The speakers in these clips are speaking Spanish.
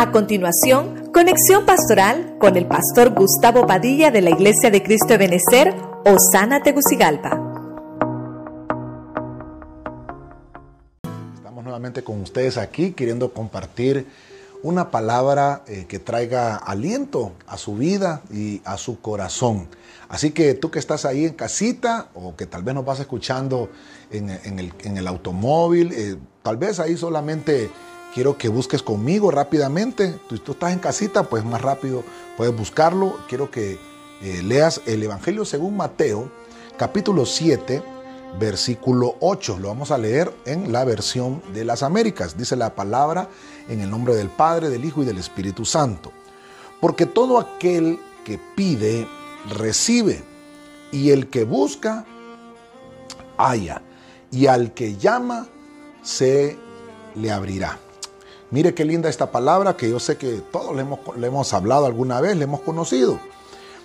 A continuación, conexión pastoral con el pastor Gustavo Padilla de la Iglesia de Cristo de Benecer, Osana Tegucigalpa. Estamos nuevamente con ustedes aquí queriendo compartir una palabra eh, que traiga aliento a su vida y a su corazón. Así que tú que estás ahí en casita o que tal vez nos vas escuchando en, el, automóvil, eh, tal vez ahí solamente quiero que busques conmigo rápidamente. Tú, tú estás en casita, pues más rápido puedes buscarlo. Quiero que eh, leas el Evangelio según Mateo, capítulo 7, versículo 8. Lo vamos a leer en la versión de las Américas. Dice la palabra en el nombre del Padre, del Hijo y del Espíritu Santo. Porque todo aquel que pide, recibe. Y el que busca, halla. Y al que llama, se le abrirá. Mire qué linda esta palabra que yo sé que todos le hemos, le hemos hablado alguna vez, le hemos conocido.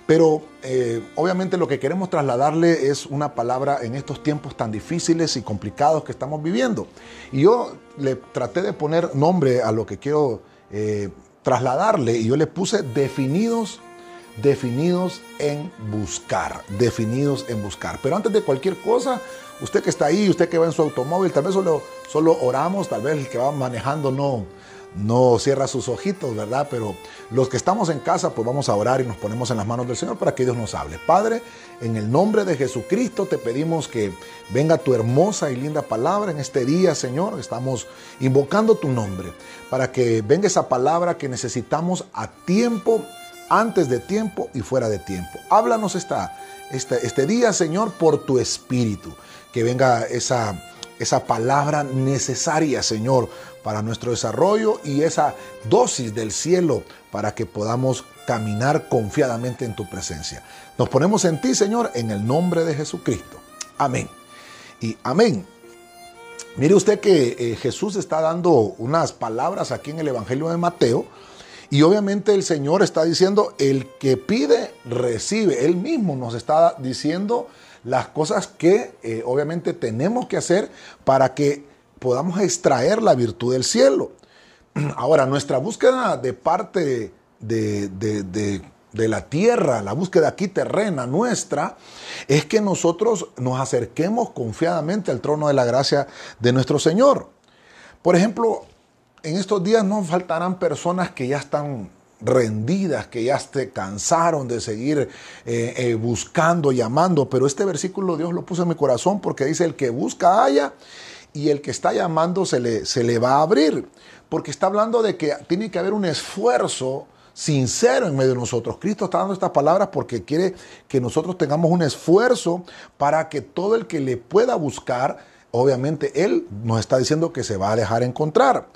Pero eh, obviamente lo que queremos trasladarle es una palabra en estos tiempos tan difíciles y complicados que estamos viviendo. Y yo le traté de poner nombre a lo que quiero eh, trasladarle y yo le puse definidos, definidos en buscar, definidos en buscar. Pero antes de cualquier cosa, usted que está ahí, usted que va en su automóvil, tal vez solo, solo oramos, tal vez el que va manejando no, no cierra sus ojitos, ¿verdad? Pero los que estamos en casa, pues vamos a orar y nos ponemos en las manos del Señor para que Dios nos hable. Padre, en el nombre de Jesucristo te pedimos que venga tu hermosa y linda palabra en este día, Señor. Estamos invocando tu nombre para que venga esa palabra que necesitamos a tiempo, antes de tiempo y fuera de tiempo. Háblanos esta, este, este día, Señor, por tu espíritu. Que venga esa esa palabra necesaria, Señor, para nuestro desarrollo y esa dosis del cielo para que podamos caminar confiadamente en tu presencia. Nos ponemos en ti, Señor, en el nombre de Jesucristo. Amén. Y amén. Mire usted que eh, Jesús está dando unas palabras aquí en el Evangelio de Mateo. Y obviamente el Señor está diciendo, el que pide, recibe. Él mismo nos está diciendo las cosas que eh, obviamente tenemos que hacer para que podamos extraer la virtud del cielo. Ahora, nuestra búsqueda de parte de, de, la tierra, la búsqueda aquí terrena nuestra, es que nosotros nos acerquemos confiadamente al trono de la gracia de nuestro Señor. Por ejemplo, en estos días no faltarán personas que ya están rendidas, que ya se cansaron de seguir eh, eh, buscando, llamando, pero este versículo Dios lo puso en mi corazón porque dice, el que busca haya y el que está llamando se le, se le va a abrir, porque está hablando de que tiene que haber un esfuerzo sincero en medio de nosotros. Cristo está dando estas palabras porque quiere que nosotros tengamos un esfuerzo para que todo el que le pueda buscar, obviamente Él nos está diciendo que se va a dejar encontrar.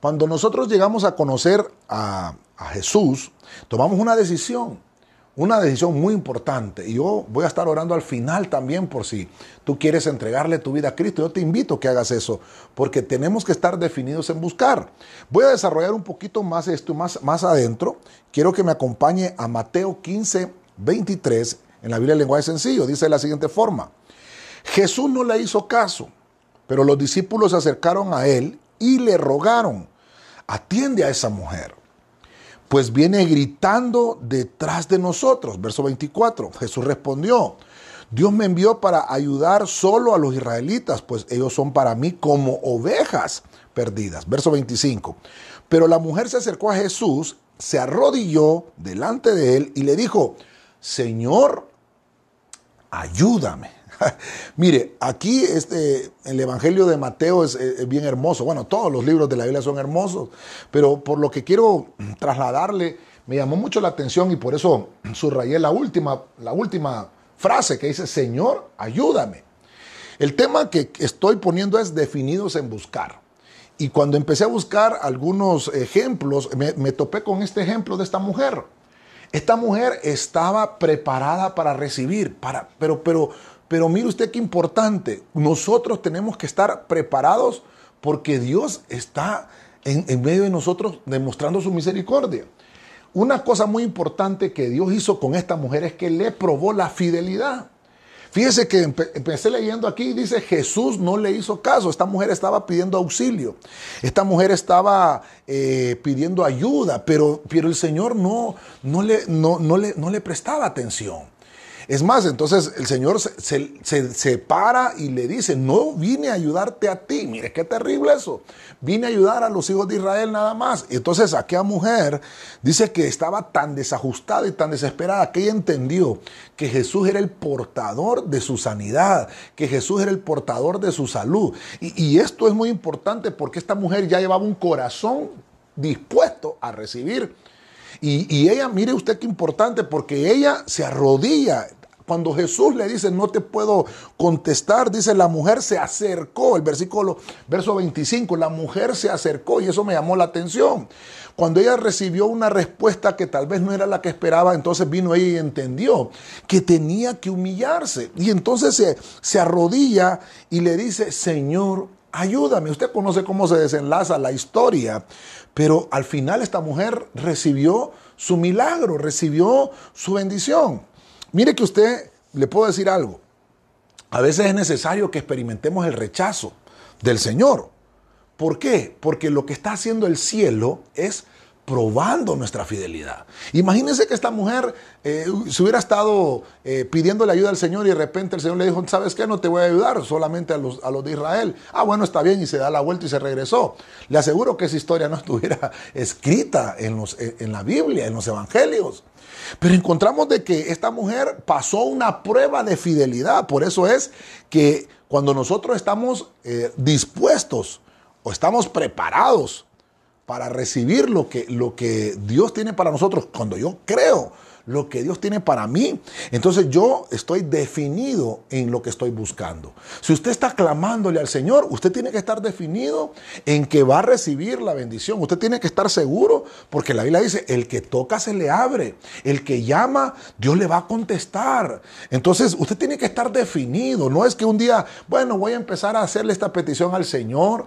Cuando nosotros llegamos a conocer a, a Jesús, tomamos una decisión, una decisión muy importante. Y yo voy a estar orando al final también por si tú quieres entregarle tu vida a Cristo. Yo te invito a que hagas eso, porque tenemos que estar definidos en buscar. Voy a desarrollar un poquito más esto más, más adentro. Quiero que me acompañe a Mateo 15, 23 en la Biblia en lenguaje sencillo. Dice de la siguiente forma. Jesús no le hizo caso, pero los discípulos se acercaron a él y le rogaron, atiende a esa mujer pues viene gritando detrás de nosotros. Verso 24, Jesús respondió, Dios me envió para ayudar solo a los israelitas, pues ellos son para mí como ovejas perdidas. Verso 25, pero la mujer se acercó a Jesús, se arrodilló delante de él y le dijo, Señor, ayúdame. Mire, aquí este, el Evangelio de Mateo es, bien hermoso. Bueno, todos los libros de la Biblia son hermosos, pero por lo que quiero trasladarle, me llamó mucho la atención y por eso subrayé la última, la última frase que dice, Señor, ayúdame. El tema que estoy poniendo es definidos en buscar. Y cuando empecé a buscar algunos ejemplos, me, topé con este ejemplo de esta mujer. Esta mujer estaba preparada para recibir, para, pero, pero pero mire usted qué importante, nosotros tenemos que estar preparados porque Dios está en, medio de nosotros demostrando su misericordia. Una cosa muy importante que Dios hizo con esta mujer es que le probó la fidelidad. Fíjese que empecé leyendo aquí, dice Jesús no le hizo caso, esta mujer estaba pidiendo auxilio, esta mujer estaba eh, pidiendo ayuda, pero, pero el Señor no, no, le, no, no, le, no le prestaba atención. Es más, entonces el Señor se, para y le dice, no vine a ayudarte a ti. Mire, qué terrible eso. Vine a ayudar a los hijos de Israel nada más. Y entonces aquella mujer dice que estaba tan desajustada y tan desesperada que ella entendió que Jesús era el portador de su sanidad, que Jesús era el portador de su salud. Y esto es muy importante porque esta mujer ya llevaba un corazón dispuesto a recibir y, ella, mire usted qué importante, porque ella se arrodilla. Cuando Jesús le dice, no te puedo contestar, dice, la mujer se acercó, el versículo, verso 25, la mujer se acercó y eso me llamó la atención. Cuando ella recibió una respuesta que tal vez no era la que esperaba, entonces vino ella y entendió que tenía que humillarse. Y entonces se, se arrodilla y le dice, Señor, ayúdame. Usted conoce cómo se desenlaza la historia, pero al final esta mujer recibió su milagro, recibió su bendición. Mire que usted, le puedo decir algo, a veces es necesario que experimentemos el rechazo del Señor. ¿Por qué? Porque lo que está haciendo el cielo es probando nuestra fidelidad. Imagínense que esta mujer eh, se hubiera estado eh, pidiéndole ayuda al Señor y de repente el Señor le dijo, ¿sabes qué? No te voy a ayudar, solamente a los, a los de Israel. Ah, bueno, está bien, y se da la vuelta y se regresó. Le aseguro que esa historia no estuviera escrita en, los, en la Biblia, en los Evangelios. Pero encontramos de que esta mujer pasó una prueba de fidelidad. Por eso es que cuando nosotros estamos eh, dispuestos o estamos preparados para recibir lo que, lo que Dios tiene para nosotros, cuando yo creo lo que Dios tiene para mí. Entonces yo estoy definido en lo que estoy buscando. Si usted está clamándole al Señor, usted tiene que estar definido en que va a recibir la bendición. Usted tiene que estar seguro porque la Biblia dice, el que toca se le abre, el que llama, Dios le va a contestar. Entonces usted tiene que estar definido. No es que un día, bueno, voy a empezar a hacerle esta petición al Señor,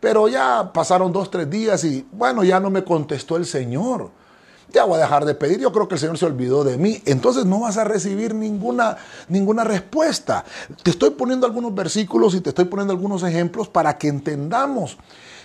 pero ya pasaron dos, tres días y bueno, ya no me contestó el Señor ya voy a dejar de pedir, yo creo que el Señor se olvidó de mí. Entonces no vas a recibir ninguna, ninguna respuesta. Te estoy poniendo algunos versículos y te estoy poniendo algunos ejemplos para que entendamos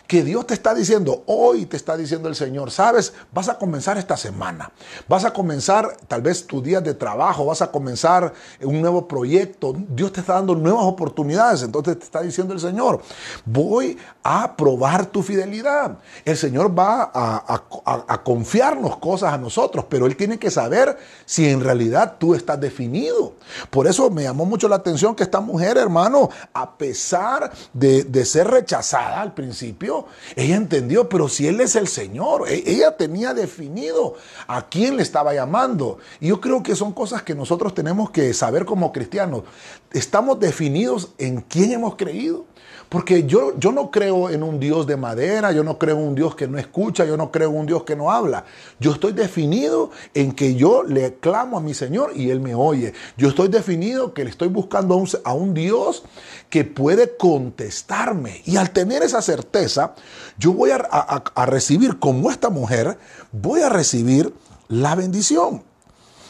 que Dios te está diciendo, hoy te está diciendo el Señor, sabes, vas a comenzar esta semana, vas a comenzar tal vez tus días de trabajo, vas a comenzar un nuevo proyecto, Dios te está dando nuevas oportunidades, entonces te está diciendo el Señor, voy a probar tu fidelidad. El Señor va a, a confiarnos cosas a nosotros, pero Él tiene que saber si en realidad tú estás definido. Por eso me llamó mucho la atención que esta mujer, hermano, a pesar de, de ser rechazada al principio, ella entendió, pero si Él es el Señor, e, ella tenía definido a quién le estaba llamando. Y yo creo que son cosas que nosotros tenemos que saber como cristianos. Estamos definidos en quién hemos creído. Porque yo, yo no creo en un Dios de madera, yo no creo en un Dios que no escucha, yo no creo en un Dios que no habla. Yo estoy definido en que yo le clamo a mi Señor y Él me oye. Yo estoy definido que le estoy buscando a un, a un Dios que puede contestarme. Y al tener esa certeza, yo voy a, a recibir, como esta mujer, voy a recibir la bendición.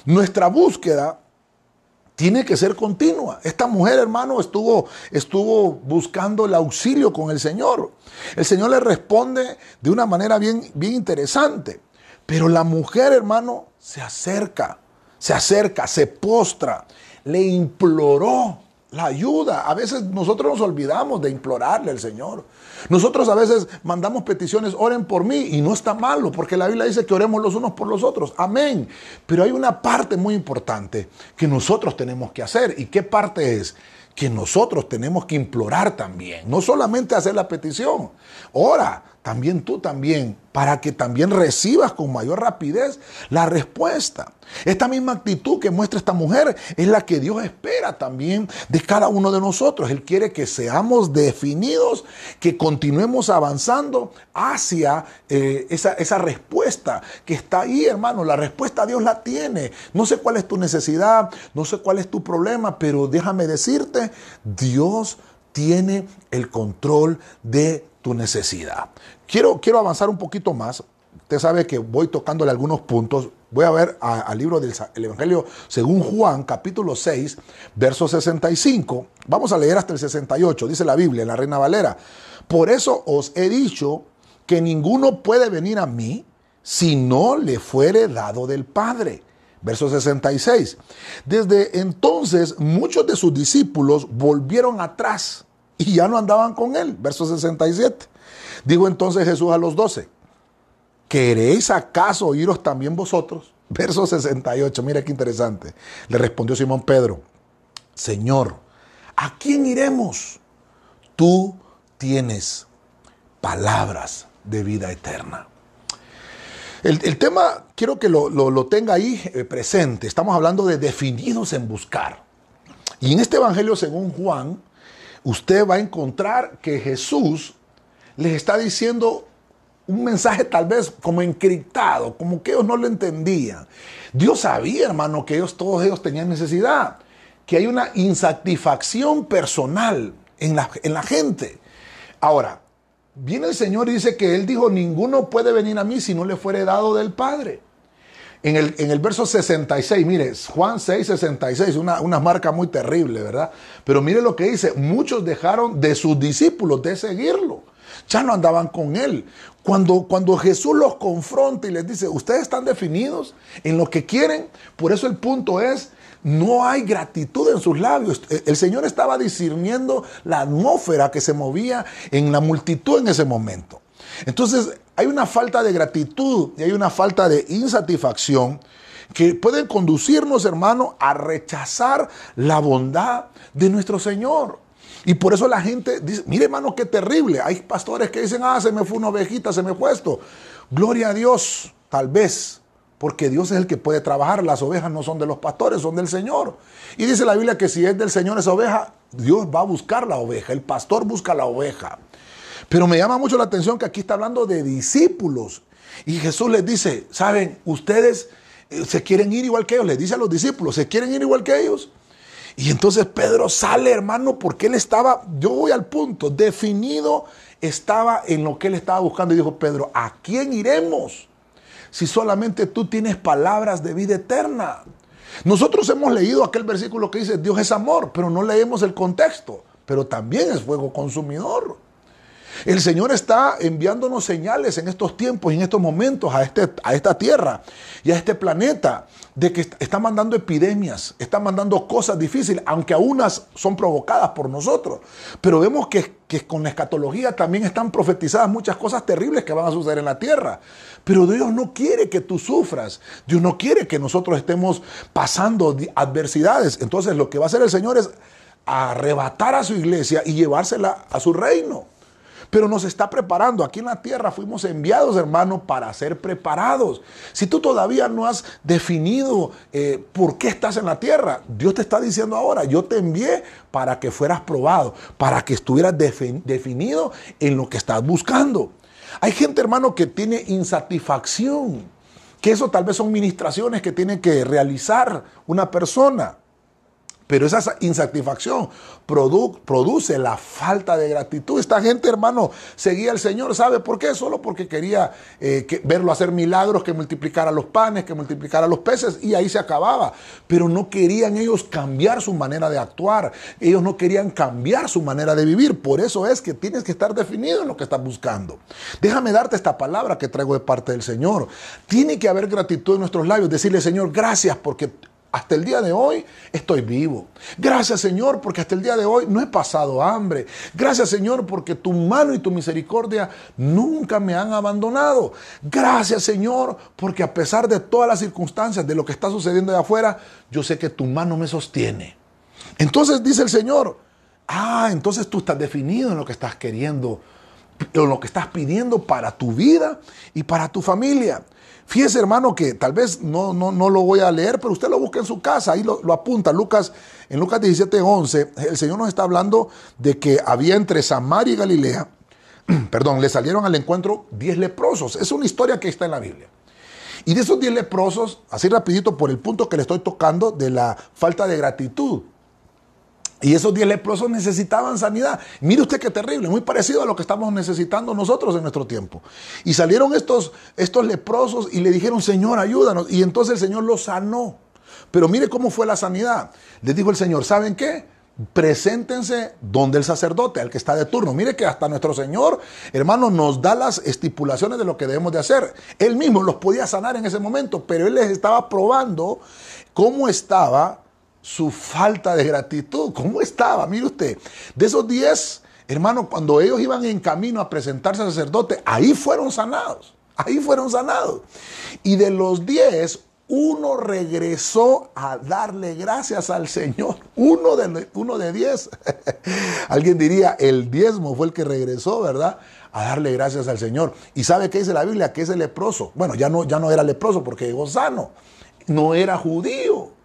Nuestra búsqueda tiene que ser continua. Esta mujer, hermano, estuvo, estuvo buscando el auxilio con el Señor. El Señor le responde de una manera bien, bien interesante. Pero la mujer, hermano, se acerca, se acerca, se postra, le imploró la ayuda. A veces nosotros nos olvidamos de implorarle al Señor. Nosotros a veces mandamos peticiones, oren por mí, y no está malo, porque la Biblia dice que oremos los unos por los otros. Amén. Pero hay una parte muy importante que nosotros tenemos que hacer. ¿Y qué parte es? Que nosotros tenemos que implorar también, no solamente hacer la petición. Ora, también tú también, para que también recibas con mayor rapidez la respuesta. Esta misma actitud que muestra esta mujer es la que Dios espera también de cada uno de nosotros. Él quiere que seamos definidos, que continuemos avanzando hacia eh, esa, esa respuesta que está ahí, hermano. La respuesta Dios la tiene. No sé cuál es tu necesidad, no sé cuál es tu problema, pero déjame decirte, Dios tiene el control de tu necesidad. Quiero, quiero avanzar un poquito más usted sabe que voy tocándole algunos puntos. Voy a ver al libro del Evangelio según Juan, capítulo 6, verso 65. Vamos a leer hasta el 68, dice la Biblia, la Reina Valera. Por eso os he dicho que ninguno puede venir a mí si no le fuere dado del Padre. Verso 66. Desde entonces muchos de sus discípulos volvieron atrás y ya no andaban con él. Verso 67. Dijo entonces Jesús a los doce, ¿queréis acaso oíros también vosotros? Verso 68, mira qué interesante. Le respondió Simón Pedro, Señor, ¿a quién iremos? Tú tienes palabras de vida eterna. El, tema quiero que lo, tenga ahí eh, presente. Estamos hablando de definidos en buscar. Y en este Evangelio según Juan, usted va a encontrar que Jesús les está diciendo un mensaje tal vez como encriptado, como que ellos no lo entendían. Dios sabía, hermano, que ellos, todos ellos tenían necesidad, que hay una insatisfacción personal en la, en la gente. Ahora, viene el Señor y dice que Él dijo, ninguno puede venir a mí si no le fuere dado del Padre. En el, en el verso 66, mire, Juan 6, 66, una, una marca muy terrible, ¿verdad? Pero mire lo que dice, muchos dejaron de sus discípulos de seguirlo ya no andaban con él. Cuando, cuando Jesús los confronta y les dice, ustedes están definidos en lo que quieren, por eso el punto es, no hay gratitud en sus labios. El Señor estaba discerniendo la atmósfera que se movía en la multitud en ese momento. Entonces hay una falta de gratitud y hay una falta de insatisfacción que pueden conducirnos, hermano, a rechazar la bondad de nuestro Señor. Y por eso la gente dice, mire hermano, qué terrible. Hay pastores que dicen, ah, se me fue una ovejita, se me fue esto. Gloria a Dios, tal vez, porque Dios es el que puede trabajar. Las ovejas no son de los pastores, son del Señor. Y dice la Biblia que si es del Señor esa oveja, Dios va a buscar la oveja. El pastor busca la oveja. Pero me llama mucho la atención que aquí está hablando de discípulos. Y Jesús les dice, saben, ustedes eh, se quieren ir igual que ellos. Les dice a los discípulos, se quieren ir igual que ellos. Y entonces Pedro sale, hermano, porque él estaba, yo voy al punto, definido estaba en lo que él estaba buscando. Y dijo, Pedro, ¿a quién iremos? Si solamente tú tienes palabras de vida eterna. Nosotros hemos leído aquel versículo que dice, Dios es amor, pero no leemos el contexto, pero también es fuego consumidor. El Señor está enviándonos señales en estos tiempos y en estos momentos a, este, a esta tierra y a este planeta de que está mandando epidemias, está mandando cosas difíciles, aunque algunas son provocadas por nosotros. Pero vemos que, que con la escatología también están profetizadas muchas cosas terribles que van a suceder en la tierra. Pero Dios no quiere que tú sufras. Dios no quiere que nosotros estemos pasando adversidades. Entonces lo que va a hacer el Señor es arrebatar a su iglesia y llevársela a su reino pero nos está preparando. Aquí en la tierra fuimos enviados, hermano, para ser preparados. Si tú todavía no has definido eh, por qué estás en la tierra, Dios te está diciendo ahora, yo te envié para que fueras probado, para que estuvieras definido en lo que estás buscando. Hay gente, hermano, que tiene insatisfacción, que eso tal vez son ministraciones que tiene que realizar una persona. Pero esa insatisfacción produce la falta de gratitud. Esta gente, hermano, seguía al Señor. ¿Sabe por qué? Solo porque quería eh, verlo hacer milagros, que multiplicara los panes, que multiplicara los peces, y ahí se acababa. Pero no querían ellos cambiar su manera de actuar. Ellos no querían cambiar su manera de vivir. Por eso es que tienes que estar definido en lo que estás buscando. Déjame darte esta palabra que traigo de parte del Señor. Tiene que haber gratitud en nuestros labios. Decirle, Señor, gracias porque hasta el día de hoy estoy vivo. Gracias Señor porque hasta el día de hoy no he pasado hambre. Gracias Señor porque tu mano y tu misericordia nunca me han abandonado. Gracias Señor porque a pesar de todas las circunstancias, de lo que está sucediendo de afuera, yo sé que tu mano me sostiene. Entonces dice el Señor, ah, entonces tú estás definido en lo que estás queriendo, en lo que estás pidiendo para tu vida y para tu familia. Fíjese, hermano, que tal vez no, no, no, lo voy a leer, pero usted lo busca en su casa, ahí lo, apunta. Lucas, en Lucas 17, 11, el Señor nos está hablando de que había entre Samaria y Galilea, perdón, le salieron al encuentro 10 leprosos. Es una historia que está en la Biblia. Y de esos 10 leprosos, así rapidito por el punto que le estoy tocando de la falta de gratitud. Y esos 10 leprosos necesitaban sanidad. Mire usted qué terrible, muy parecido a lo que estamos necesitando nosotros en nuestro tiempo. Y salieron estos, estos leprosos y le dijeron, Señor, ayúdanos. Y entonces el Señor los sanó. Pero mire cómo fue la sanidad. Les dijo el Señor, ¿saben qué? Preséntense donde el sacerdote, al que está de turno. Mire que hasta nuestro Señor, hermano, nos da las estipulaciones de lo que debemos de hacer. Él mismo los podía sanar en ese momento, pero él les estaba probando cómo estaba su falta de gratitud. ¿Cómo estaba? Mire usted, de esos 10, hermano, cuando ellos iban en camino a presentarse al sacerdote, ahí fueron sanados. Ahí fueron sanados. Y de los 10, uno regresó a darle gracias al Señor. Uno de, uno de diez. Alguien diría, el diezmo fue el que regresó, ¿verdad? A darle gracias al Señor. ¿Y sabe qué dice la Biblia? Que ese leproso. Bueno, ya no, ya no era leproso porque llegó sano. No era judío.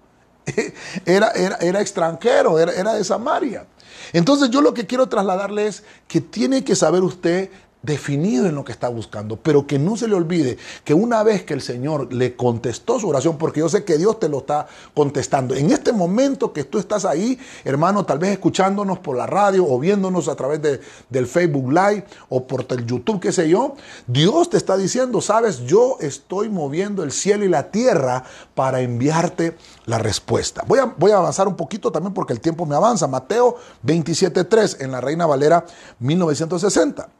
Era, era, era extranjero, era, era de Samaria. Entonces yo lo que quiero trasladarle es que tiene que saber usted definido en lo que está buscando, pero que no se le olvide que una vez que el Señor le contestó su oración, porque yo sé que Dios te lo está contestando, en este momento que tú estás ahí, hermano, tal vez escuchándonos por la radio o viéndonos a través de, del Facebook Live o por el YouTube, qué sé yo, Dios te está diciendo, sabes, yo estoy moviendo el cielo y la tierra para enviarte la respuesta. Voy a, voy a avanzar un poquito también porque el tiempo me avanza. Mateo 27.3 en la Reina Valera 1960.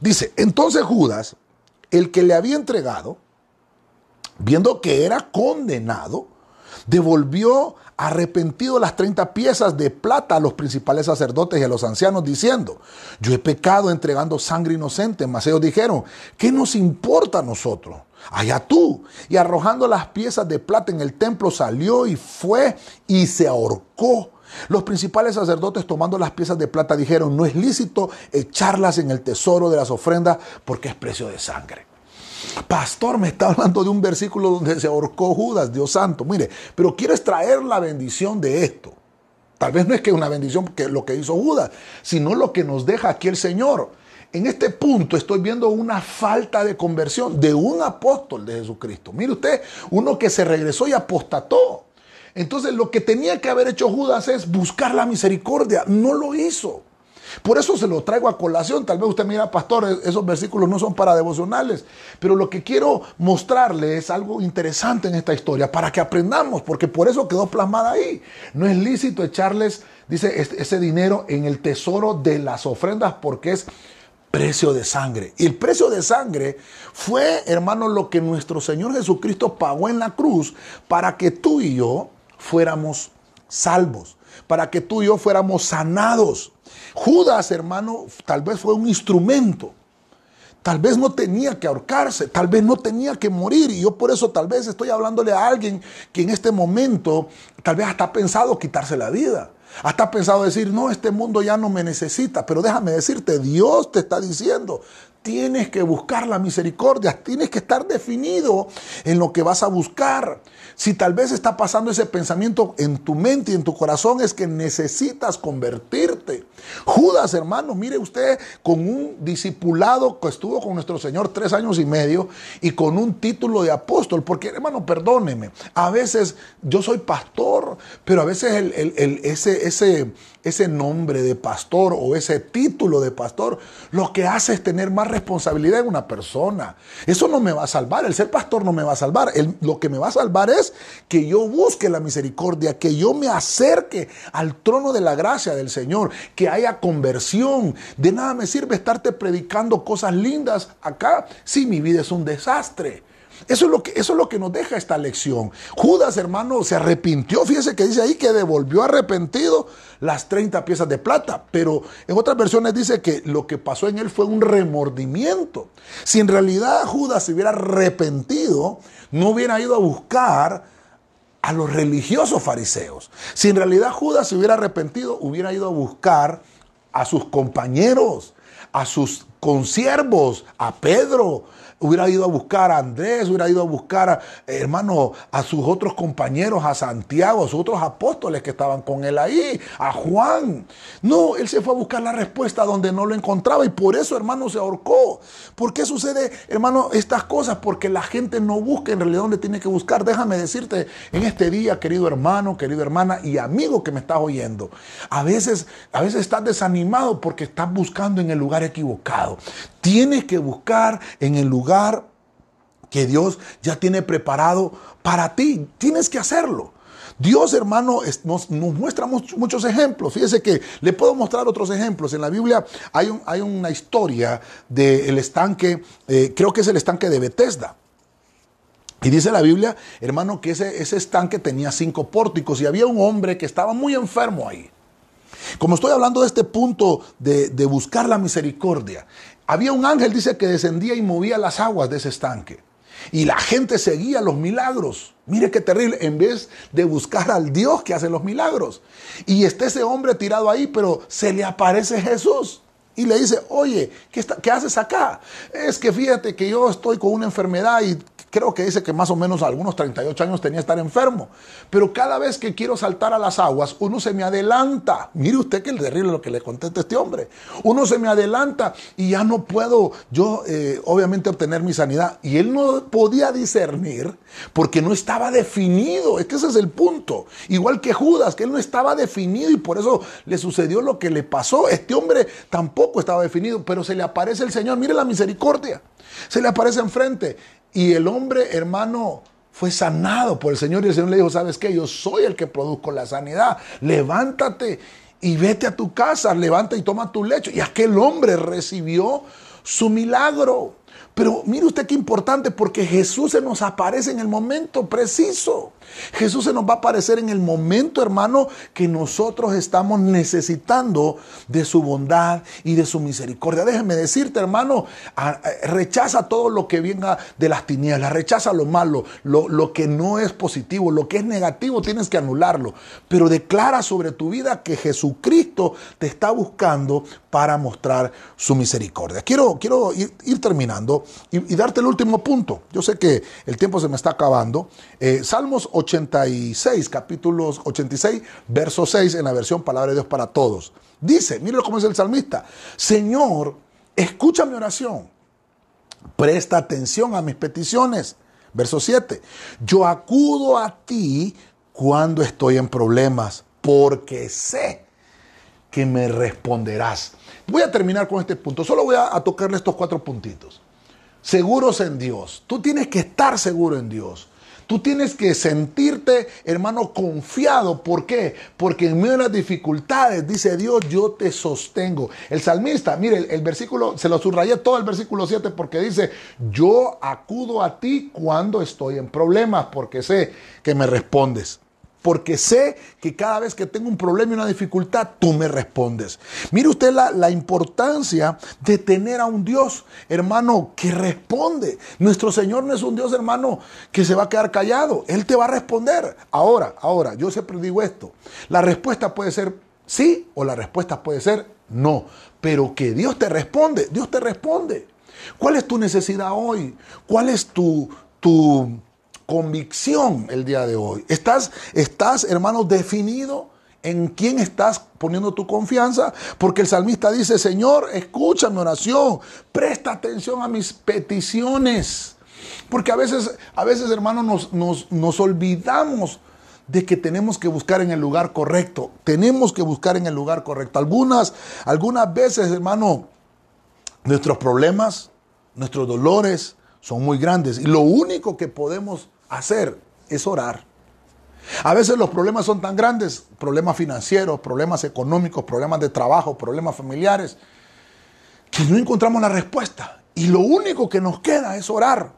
Dice, entonces Judas, el que le había entregado, viendo que era condenado, devolvió arrepentido las 30 piezas de plata a los principales sacerdotes y a los ancianos, diciendo, yo he pecado entregando sangre inocente. Mas ellos dijeron, ¿qué nos importa a nosotros? Allá tú. Y arrojando las piezas de plata en el templo salió y fue y se ahorcó. Los principales sacerdotes tomando las piezas de plata dijeron, no es lícito echarlas en el tesoro de las ofrendas porque es precio de sangre. Pastor, me está hablando de un versículo donde se ahorcó Judas, Dios santo. Mire, pero quiero extraer la bendición de esto. Tal vez no es que una bendición que lo que hizo Judas, sino lo que nos deja aquí el Señor. En este punto estoy viendo una falta de conversión de un apóstol de Jesucristo. Mire usted, uno que se regresó y apostató. Entonces lo que tenía que haber hecho Judas es buscar la misericordia. No lo hizo. Por eso se lo traigo a colación. Tal vez usted mira, pastor, esos versículos no son para devocionales. Pero lo que quiero mostrarle es algo interesante en esta historia para que aprendamos, porque por eso quedó plasmada ahí. No es lícito echarles, dice, ese dinero en el tesoro de las ofrendas porque es precio de sangre. Y el precio de sangre fue, hermano, lo que nuestro Señor Jesucristo pagó en la cruz para que tú y yo fuéramos salvos, para que tú y yo fuéramos sanados. Judas, hermano, tal vez fue un instrumento. Tal vez no tenía que ahorcarse, tal vez no tenía que morir. Y yo por eso tal vez estoy hablándole a alguien que en este momento tal vez hasta ha pensado quitarse la vida. Hasta ha pensado decir, no, este mundo ya no me necesita. Pero déjame decirte, Dios te está diciendo, Tienes que buscar la misericordia, tienes que estar definido en lo que vas a buscar. Si tal vez está pasando ese pensamiento en tu mente y en tu corazón, es que necesitas convertirte. Judas, hermano, mire usted, con un discipulado que estuvo con nuestro Señor tres años y medio y con un título de apóstol, porque hermano, perdóneme, a veces yo soy pastor, pero a veces el, ese, ese, ese nombre de pastor o ese título de pastor lo que hace es tener más responsabilidad en una persona. Eso no me va a salvar, el ser pastor no me va a salvar. lo que me va a salvar es que yo busque la misericordia, que yo me acerque al trono de la gracia del Señor, que haya conversión. De nada me sirve estarte predicando cosas lindas acá si mi vida es un desastre. Eso es, lo que, eso es lo que nos deja esta lección. Judas, hermano, se arrepintió. Fíjese que dice ahí que devolvió arrepentido las 30 piezas de plata. Pero en otras versiones dice que lo que pasó en él fue un remordimiento. Si en realidad Judas se hubiera arrepentido, no hubiera ido a buscar a los religiosos fariseos. Si en realidad Judas se hubiera arrepentido, hubiera ido a buscar a sus compañeros, a sus consiervos, a Pedro, hubiera ido a buscar a Andrés, hubiera ido a buscar, a, hermano, a sus otros compañeros, a Santiago, a sus otros apóstoles que estaban con él ahí, a Juan. No, él se fue a buscar la respuesta donde no lo encontraba y por eso, hermano, se ahorcó. ¿Por qué sucede, hermano, estas cosas? Porque la gente no busca en realidad donde tiene que buscar. Déjame decirte en este día, querido hermano, querido hermana y amigo que me estás oyendo, a veces, a veces estás desanimado porque estás buscando en el lugar equivocado. Tienes que buscar en el lugar que Dios ya tiene preparado para ti. Tienes que hacerlo. Dios, hermano, nos, muestra muchos ejemplos. Fíjese que le puedo mostrar otros ejemplos. En la Biblia hay, una historia del estanque, eh, creo que es el estanque de Bethesda. Y dice la Biblia, hermano, que ese, estanque tenía cinco pórticos y había un hombre que estaba muy enfermo ahí. Como estoy hablando de este punto de buscar la misericordia, había un ángel, dice, que descendía y movía las aguas de ese estanque. Y la gente seguía los milagros. Mire qué terrible, en vez de buscar al Dios que hace los milagros. Y está ese hombre tirado ahí, pero se le aparece Jesús. Y le dice, oye, ¿qué, ¿qué, haces acá? Es que fíjate que yo estoy con una enfermedad y creo que dice que más o menos algunos 38 años tenía que estar enfermo. Pero cada vez que quiero saltar a las aguas, uno se me adelanta. Mire usted que el terrible lo que le contesta este hombre. Uno se me adelanta y ya no puedo yo, eh, obviamente, obtener mi sanidad. Y él no podía discernir porque no estaba definido. Es que ese es el punto. Igual que Judas, que él no estaba definido y por eso le sucedió lo que le pasó. Este hombre tampoco estaba definido, pero se le aparece el Señor. Mire la misericordia. Se le aparece enfrente. Y el hombre, hermano, fue sanado por el Señor y el Señor le dijo, ¿sabes qué? Yo soy el que produzco la sanidad. Levántate y vete a tu casa, levanta y toma tu lecho. Y aquel hombre recibió su milagro. Pero mire usted qué importante, porque Jesús se nos aparece en el momento preciso. Jesús se nos va a aparecer en el momento, hermano, que nosotros estamos necesitando de su bondad y de su misericordia. Déjeme decirte, hermano, rechaza todo lo que venga de las tinieblas, rechaza lo malo, lo, lo que no es positivo, lo que es negativo, tienes que anularlo. Pero declara sobre tu vida que Jesucristo te está buscando para mostrar su misericordia. Quiero, quiero ir, terminando y, darte el último punto. Yo sé que el tiempo se me está acabando. Eh, Salmos 86, capítulos 86, verso 6 en la versión Palabra de Dios para Todos. Dice, mire cómo es el salmista, Señor, escucha mi oración, presta atención a mis peticiones. Verso 7, yo acudo a ti cuando estoy en problemas, porque sé que me responderás. Voy a terminar con este punto, solo voy a, a tocarle estos cuatro puntitos. Seguros en Dios, tú tienes que estar seguro en Dios. Tú tienes que sentirte, hermano, confiado. ¿Por qué? Porque en medio de las dificultades, dice Dios, yo te sostengo. El salmista, mire, el, versículo, se lo subrayé todo el versículo 7 porque dice, yo acudo a ti cuando estoy en problemas, porque sé que me respondes porque sé que cada vez que tengo un problema y una dificultad, tú me respondes. Mire usted la, importancia de tener a un Dios, hermano, que responde. Nuestro Señor no es un Dios, hermano, que se va a quedar callado. Él te va a responder. Ahora, ahora, yo siempre digo esto. La respuesta puede ser sí o la respuesta puede ser no. Pero que Dios te responde, Dios te responde. ¿Cuál es tu necesidad hoy? ¿Cuál es tu, tu convicción el día de hoy. ¿Estás, estás hermano, definido en quién estás poniendo tu confianza? Porque el salmista dice, Señor, escucha mi oración, presta atención a mis peticiones. Porque a veces, a veces hermano, nos, nos, nos olvidamos de que tenemos que buscar en el lugar correcto. Tenemos que buscar en el lugar correcto. Algunas, algunas veces, hermano, nuestros problemas, nuestros dolores son muy grandes. Y lo único que podemos hacer es orar. A veces los problemas son tan grandes, problemas financieros, problemas económicos, problemas de trabajo, problemas familiares, que no encontramos la respuesta. Y lo único que nos queda es orar.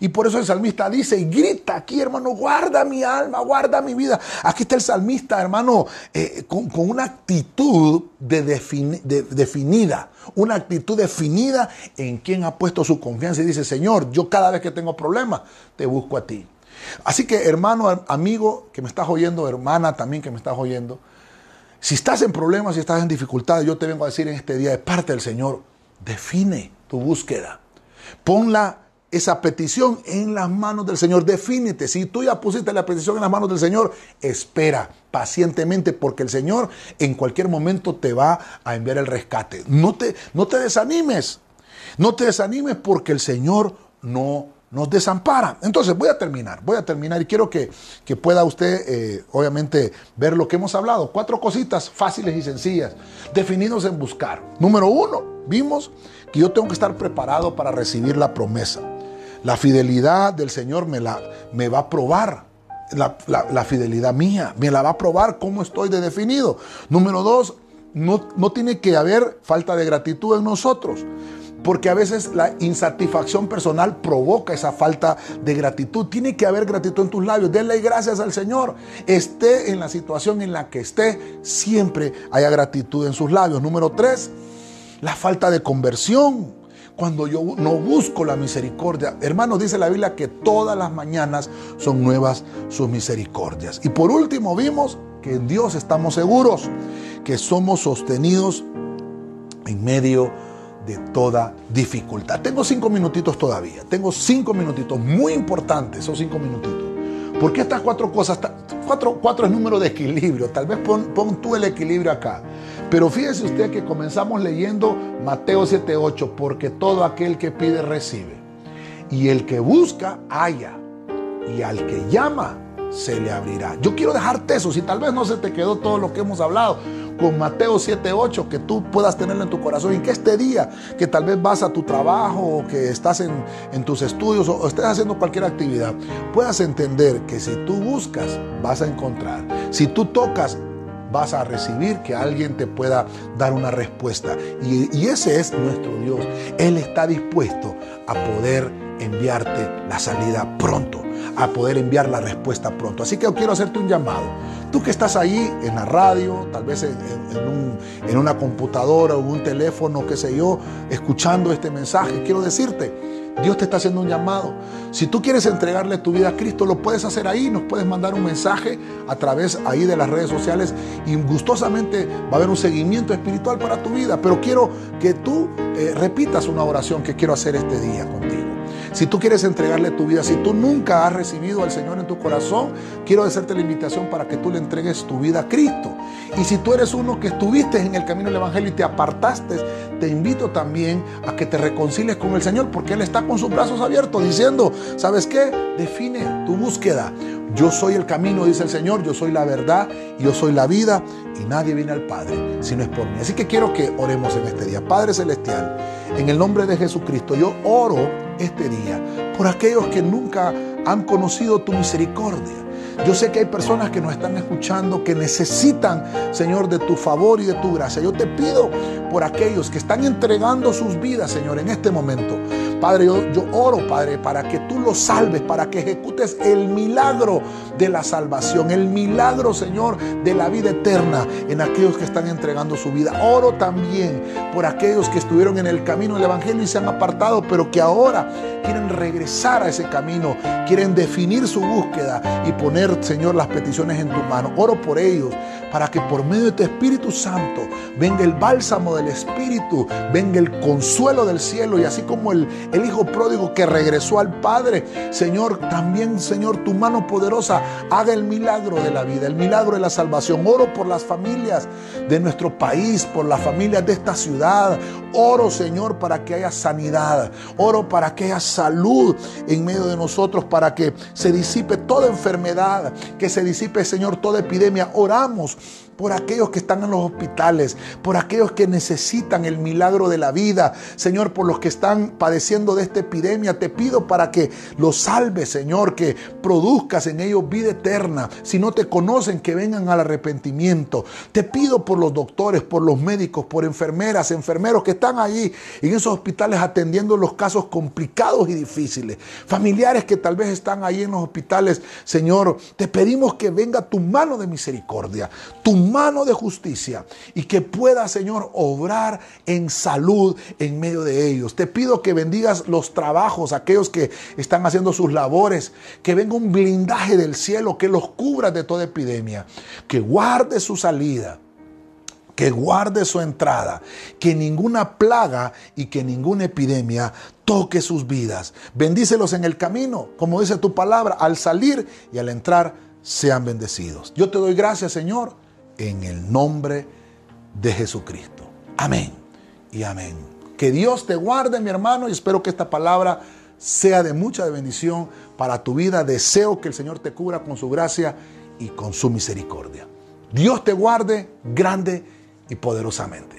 Y por eso el salmista dice y grita aquí, hermano, guarda mi alma, guarda mi vida. Aquí está el salmista, hermano, eh, con, una actitud de definida, una actitud definida en quien ha puesto su confianza y dice, Señor, yo cada vez que tengo problemas, te busco a ti. Así que, hermano, amigo que me estás oyendo, hermana también que me estás oyendo, Si estás en problemas, si estás en dificultades, yo te vengo a decir en este día de parte del Señor, define tu búsqueda. Ponla esa petición en las manos del Señor. Defínete. Si tú ya pusiste la petición en las manos del Señor, espera pacientemente porque el Señor en cualquier momento te va a enviar el rescate. No te, no te desanimes. No te desanimes porque el Señor no nos desampara. Entonces voy a terminar, voy a terminar y quiero que, pueda usted eh, obviamente ver lo que hemos hablado. Cuatro cositas fáciles y sencillas, definidos en buscar. Número uno, vimos que yo tengo que estar preparado para recibir la promesa. La fidelidad del Señor me, la, me va a probar. La, fidelidad mía, me la va a probar cómo estoy de definido. Número dos, no, no tiene que haber falta de gratitud en nosotros porque a veces la insatisfacción personal provoca esa falta de gratitud. Tiene que haber gratitud en tus labios. Denle gracias al Señor. Esté en la situación en la que esté, siempre haya gratitud en sus labios. Número tres, la falta de conversión. Cuando yo no busco la misericordia. Hermanos, dice la Biblia que todas las mañanas son nuevas sus misericordias. Y por último vimos que en Dios estamos seguros, que somos sostenidos en medio de toda dificultad. Tengo cinco minutitos todavía. Tengo cinco minutitos muy importantes, esos cinco minutitos. Porque estas cuatro cosas, cuatro, cuatro es número de equilibrio. Tal vez pon, pon tú el equilibrio acá. Pero fíjese usted que comenzamos leyendo Mateo 7:8, porque todo aquel que pide recibe. Y el que busca, halla. Y al que llama, se le abrirá. Yo quiero dejarte eso, si tal vez no se te quedó todo lo que hemos hablado, con Mateo 7:8, que tú puedas tenerlo en tu corazón y que este día, que tal vez vas a tu trabajo o que estás en, en tus estudios o estés haciendo cualquier actividad, puedas entender que si tú buscas, vas a encontrar. Si tú tocas, vas a recibir que alguien te pueda dar una respuesta. Y, ese es nuestro Dios. Él está dispuesto a poder enviarte la salida pronto, a poder enviar la respuesta pronto. Así que yo quiero hacerte un llamado. Tú que estás ahí en la radio, tal vez en, una computadora o un teléfono, qué sé yo, escuchando este mensaje, quiero decirte, Dios te está haciendo un llamado. Si tú quieres entregarle tu vida a Cristo, lo puedes hacer ahí. Nos puedes mandar un mensaje a través ahí de las redes sociales y gustosamente va a haber un seguimiento espiritual para tu vida. Pero quiero que tú eh, repitas una oración que quiero hacer este día contigo. Si tú quieres entregarle tu vida, si tú nunca has recibido al Señor en tu corazón, quiero hacerte la invitación para que tú le entregues tu vida a Cristo. Y si tú eres uno que estuviste en el camino del Evangelio y te apartaste, te invito también a que te reconcilies con el Señor, porque Él está con sus brazos abiertos diciendo, ¿sabes qué? Define tu búsqueda. Yo soy el camino, dice el Señor, yo soy la verdad, yo soy la vida y nadie viene al Padre si no es por mí. Así que quiero que oremos en este día. Padre Celestial, en el nombre de Jesucristo, yo oro este día por aquellos que nunca han conocido tu misericordia. Yo sé que hay personas que nos están escuchando que necesitan, Señor, de tu favor y de tu gracia. Yo te pido por aquellos que están entregando sus vidas, Señor, en este momento. Padre, yo, oro, Padre, para que tú los salves, para que ejecutes el milagro de la salvación, el milagro, Señor, de la vida eterna en aquellos que están entregando su vida. Oro también por aquellos que estuvieron en el camino del Evangelio y se han apartado, pero que ahora quieren regresar a ese camino, quieren definir su búsqueda y poner, Señor, las peticiones en tu mano. Oro por ellos para que por medio de tu Espíritu Santo venga el bálsamo del Espíritu, venga el consuelo del cielo y así como el, el Hijo pródigo que regresó al Padre, Señor, también, Señor, tu mano poderosa haga el milagro de la vida, el milagro de la salvación. Oro por las familias de nuestro país, por las familias de esta ciudad. Oro, Señor, para que haya sanidad. Oro para que haya salud en medio de nosotros, para que se disipe toda enfermedad, que se disipe, Señor, toda epidemia. Oramos por aquellos que están en los hospitales, por aquellos que necesitan el milagro de la vida, Señor, por los que están padeciendo de esta epidemia. Te pido para que los salves, Señor, que produzcas en ellos vida eterna. Si no te conocen, que vengan al arrepentimiento. Te pido los doctores, por los médicos, por enfermeras, enfermeros que están allí en esos hospitales atendiendo los casos complicados y difíciles. Familiares que tal vez están ahí en los hospitales, Señor, te pedimos que venga tu mano de misericordia, tu mano de justicia y que pueda, Señor, obrar en salud en medio de ellos. Te pido que bendigas los trabajos, aquellos que están haciendo sus labores, que venga un blindaje del cielo, que los cubra de toda epidemia, que guarde su salida que guarde su entrada, que ninguna plaga y que ninguna epidemia toque sus vidas. Bendícelos en el camino, como dice tu palabra, al salir y al entrar sean bendecidos. Yo te doy gracias, Señor, en el nombre de Jesucristo. Amén y amén. Que Dios te guarde, mi hermano, y espero que esta palabra sea de mucha bendición para tu vida. Deseo que el Señor te cubra con su gracia y con su misericordia. Dios te guarde grande y poderosamente.